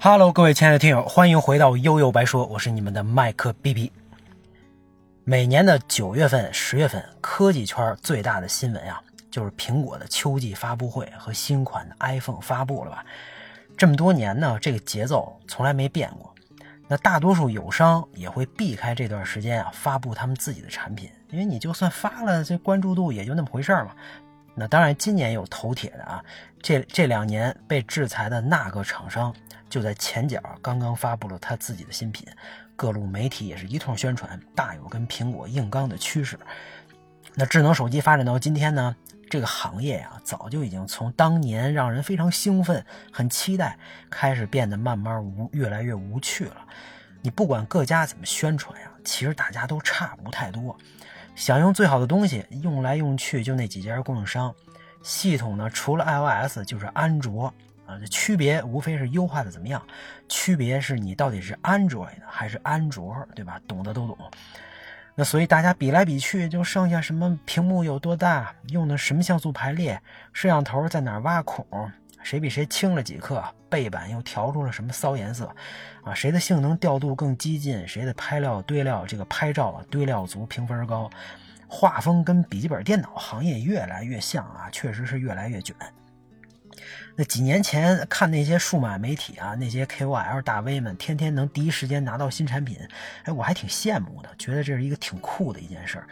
Hello，各位亲爱的听友，欢迎回到悠悠白说，我是你们的麦克 B B。每年的九月份、十月份，科技圈最大的新闻啊，就是苹果的秋季发布会和新款的 iPhone 发布了吧？这么多年呢，这个节奏从来没变过。那大多数友商也会避开这段时间啊，发布他们自己的产品，因为你就算发了，这关注度也就那么回事儿嘛。那当然，今年有头铁的啊，这这两年被制裁的那个厂商。就在前脚刚刚发布了他自己的新品，各路媒体也是一通宣传，大有跟苹果硬刚的趋势。那智能手机发展到今天呢，这个行业呀，早就已经从当年让人非常兴奋、很期待，开始变得慢慢无越来越无趣了。你不管各家怎么宣传呀，其实大家都差不太多。想用最好的东西，用来用去就那几家供应商。系统呢，除了 iOS 就是安卓。啊，这区别无非是优化的怎么样，区别是你到底是 Android 还是安卓，对吧？懂的都懂。那所以大家比来比去，就剩下什么屏幕有多大，用的什么像素排列，摄像头在哪挖孔，谁比谁轻了几克，背板又调出了什么骚颜色，啊，谁的性能调度更激进，谁的拍料堆料这个拍照啊堆料足，评分高，画风跟笔记本电脑行业越来越像啊，确实是越来越卷。那几年前看那些数码媒体啊，那些 KOL 大 V 们天天能第一时间拿到新产品，哎，我还挺羡慕的，觉得这是一个挺酷的一件事儿。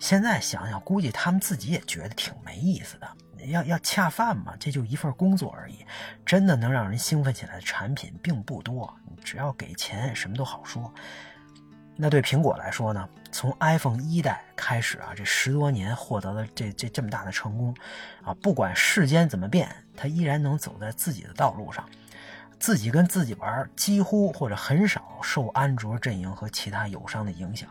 现在想想，估计他们自己也觉得挺没意思的。要要恰饭嘛，这就一份工作而已。真的能让人兴奋起来的产品并不多，只要给钱，什么都好说。那对苹果来说呢？从 iPhone 一代开始啊，这十多年获得了这这这么大的成功，啊，不管世间怎么变，它依然能走在自己的道路上，自己跟自己玩，几乎或者很少受安卓阵营和其他友商的影响。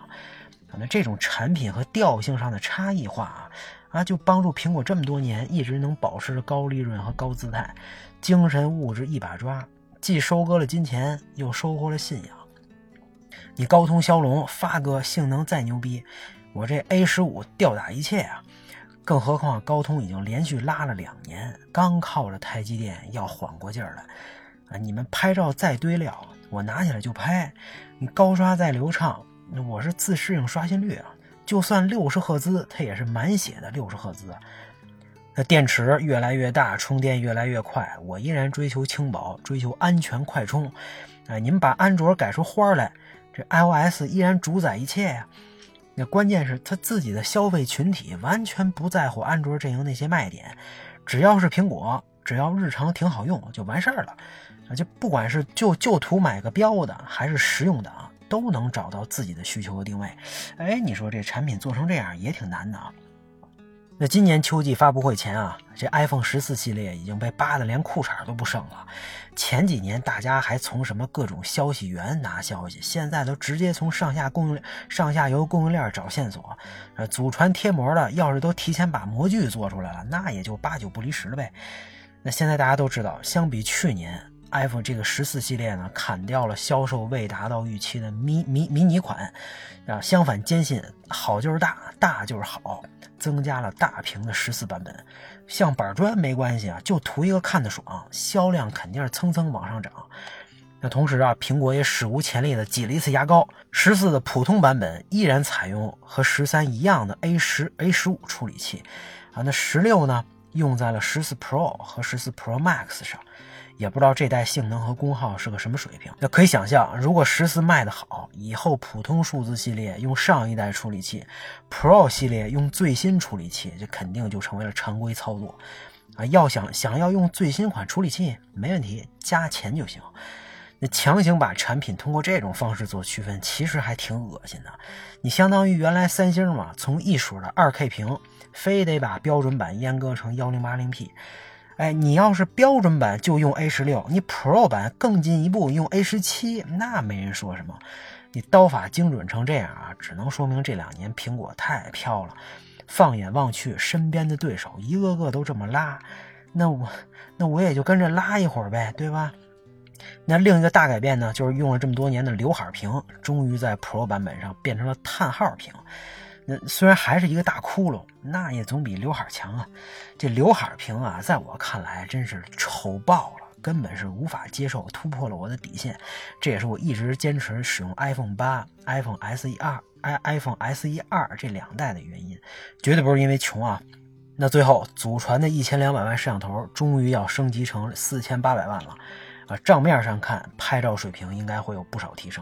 那这种产品和调性上的差异化啊，啊，就帮助苹果这么多年一直能保持着高利润和高姿态，精神物质一把抓，既收割了金钱，又收获了信仰。你高通骁龙发哥性能再牛逼，我这 A 十五吊打一切啊！更何况高通已经连续拉了两年，刚靠着台积电要缓过劲儿来啊！你们拍照再堆料，我拿起来就拍；你高刷再流畅，我是自适应刷新率啊！就算六十赫兹，它也是满血的六十赫兹。那电池越来越大，充电越来越快，我依然追求轻薄，追求安全快充。哎，你们把安卓改出花来！这 iOS 依然主宰一切呀，那关键是他自己的消费群体完全不在乎安卓阵营那些卖点，只要是苹果，只要日常挺好用就完事儿了，啊，就不管是就就图买个标的，还是实用的啊，都能找到自己的需求和定位。哎，你说这产品做成这样也挺难的啊。那今年秋季发布会前啊，这 iPhone 十四系列已经被扒的连裤衩都不剩了。前几年大家还从什么各种消息源拿消息，现在都直接从上下供应上下游供应链找线索。呃，祖传贴膜的，要是都提前把模具做出来了，那也就八九不离十了呗。那现在大家都知道，相比去年。iPhone 这个十四系列呢，砍掉了销售未达到预期的迷迷迷你款，啊，相反坚信好就是大，大就是好，增加了大屏的十四版本，像板砖没关系啊，就图一个看得爽，销量肯定是蹭蹭往上涨。那同时啊，苹果也史无前例的挤了一次牙膏，十四的普通版本依然采用和十三一样的 A 十 A 十五处理器，啊，那十六呢，用在了十四 Pro 和十四 Pro Max 上。也不知道这代性能和功耗是个什么水平。那可以想象，如果十四卖得好，以后普通数字系列用上一代处理器，Pro 系列用最新处理器，这肯定就成为了常规操作。啊，要想想要用最新款处理器，没问题，加钱就行。那强行把产品通过这种方式做区分，其实还挺恶心的。你相当于原来三星嘛，从一水的二 K 屏，非得把标准版阉割成幺零八零 P。哎，你要是标准版就用 A 十六，你 Pro 版更进一步用 A 十七，那没人说什么。你刀法精准成这样啊，只能说明这两年苹果太飘了。放眼望去，身边的对手一个个都这么拉，那我那我也就跟着拉一会儿呗，对吧？那另一个大改变呢，就是用了这么多年的刘海屏，终于在 Pro 版本上变成了叹号屏。那虽然还是一个大窟窿，那也总比刘海强啊。这刘海屏啊，在我看来真是丑爆了，根本是无法接受，突破了我的底线。这也是我一直坚持使用 iPhone 八、iPhone SE 二、i iPhone SE 二这两代的原因，绝对不是因为穷啊。那最后祖传的一千两百万摄像头终于要升级成四千八百万了，啊，账面上看拍照水平应该会有不少提升。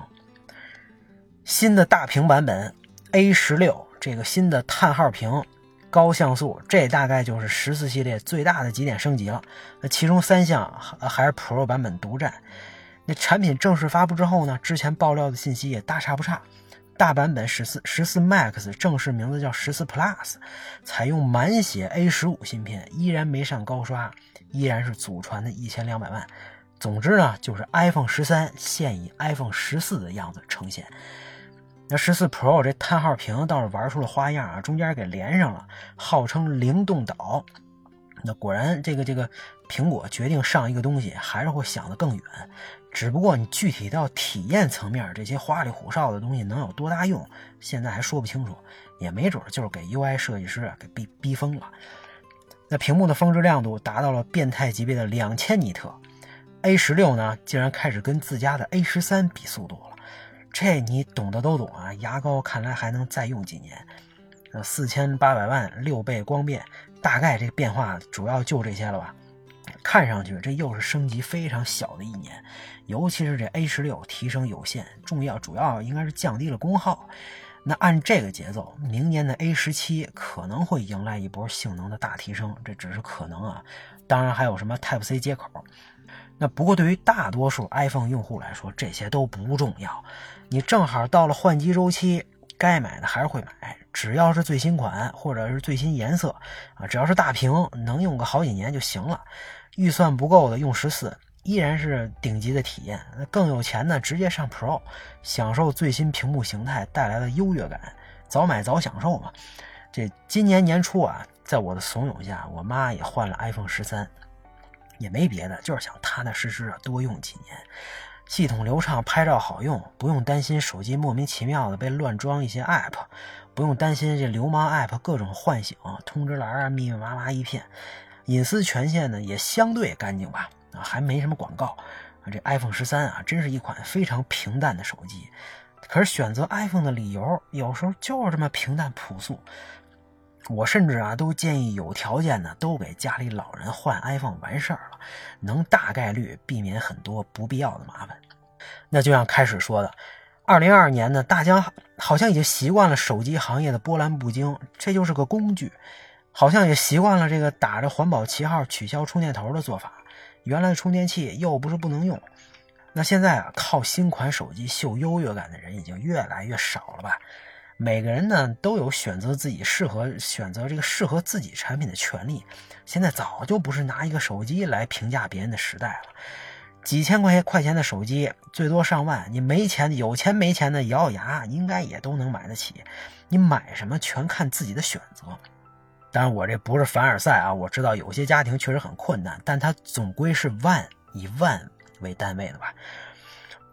新的大屏版本 A 十六，这个新的叹号屏。高像素，这大概就是十四系列最大的几点升级了。那其中三项还是 Pro 版本独占。那产品正式发布之后呢，之前爆料的信息也大差不差。大版本十四十四 Max 正式名字叫十四 Plus，采用满血 A 十五芯片，依然没上高刷，依然是祖传的一千两百万。总之呢，就是 iPhone 十三现以 iPhone 十四的样子呈现。那十四 Pro 这叹号屏倒是玩出了花样啊，中间给连上了，号称灵动岛。那果然，这个这个苹果决定上一个东西，还是会想得更远。只不过你具体到体验层面，这些花里胡哨的东西能有多大用，现在还说不清楚。也没准就是给 UI 设计师给逼逼疯了。那屏幕的峰值亮度达到了变态级别的两千尼特，A 十六呢，竟然开始跟自家的 A 十三比速度了。这你懂的都懂啊！牙膏看来还能再用几年。呃，四千八百万六倍光变，大概这个变化主要就这些了吧？看上去这又是升级非常小的一年，尤其是这 A 十六提升有限，重要主要应该是降低了功耗。那按这个节奏，明年的 A 十七可能会迎来一波性能的大提升，这只是可能啊。当然还有什么 Type C 接口。那不过对于大多数 iPhone 用户来说，这些都不重要。你正好到了换机周期，该买的还是会买。只要是最新款或者是最新颜色啊，只要是大屏，能用个好几年就行了。预算不够的用十四，依然是顶级的体验。那更有钱的直接上 Pro，享受最新屏幕形态带来的优越感，早买早享受嘛。这今年年初啊，在我的怂恿下，我妈也换了 iPhone 十三。也没别的，就是想踏踏实实的多用几年，系统流畅，拍照好用，不用担心手机莫名其妙的被乱装一些 app，不用担心这流氓 app 各种唤醒，通知栏啊密密麻麻一片，隐私权限呢也相对干净吧，啊还没什么广告，这 iPhone 十三啊真是一款非常平淡的手机，可是选择 iPhone 的理由有时候就是这么平淡朴素。我甚至啊，都建议有条件的都给家里老人换 iPhone 完事儿了，能大概率避免很多不必要的麻烦。那就像开始说的，二零二二年呢，大家好像已经习惯了手机行业的波澜不惊，这就是个工具，好像也习惯了这个打着环保旗号取消充电头的做法。原来的充电器又不是不能用，那现在啊，靠新款手机秀优越感的人已经越来越少了吧？每个人呢都有选择自己适合选择这个适合自己产品的权利。现在早就不是拿一个手机来评价别人的时代了。几千块钱块钱的手机，最多上万，你没钱有钱没钱的咬咬牙，应该也都能买得起。你买什么全看自己的选择。当然，我这不是凡尔赛啊，我知道有些家庭确实很困难，但它总归是万以万为单位的吧。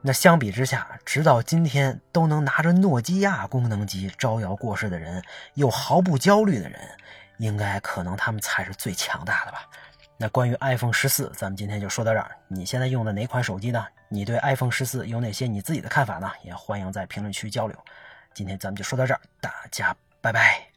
那相比之下，直到今天都能拿着诺基亚功能机招摇过市的人，又毫不焦虑的人，应该可能他们才是最强大的吧？那关于 iPhone 十四，咱们今天就说到这儿。你现在用的哪款手机呢？你对 iPhone 十四有哪些你自己的看法呢？也欢迎在评论区交流。今天咱们就说到这儿，大家拜拜。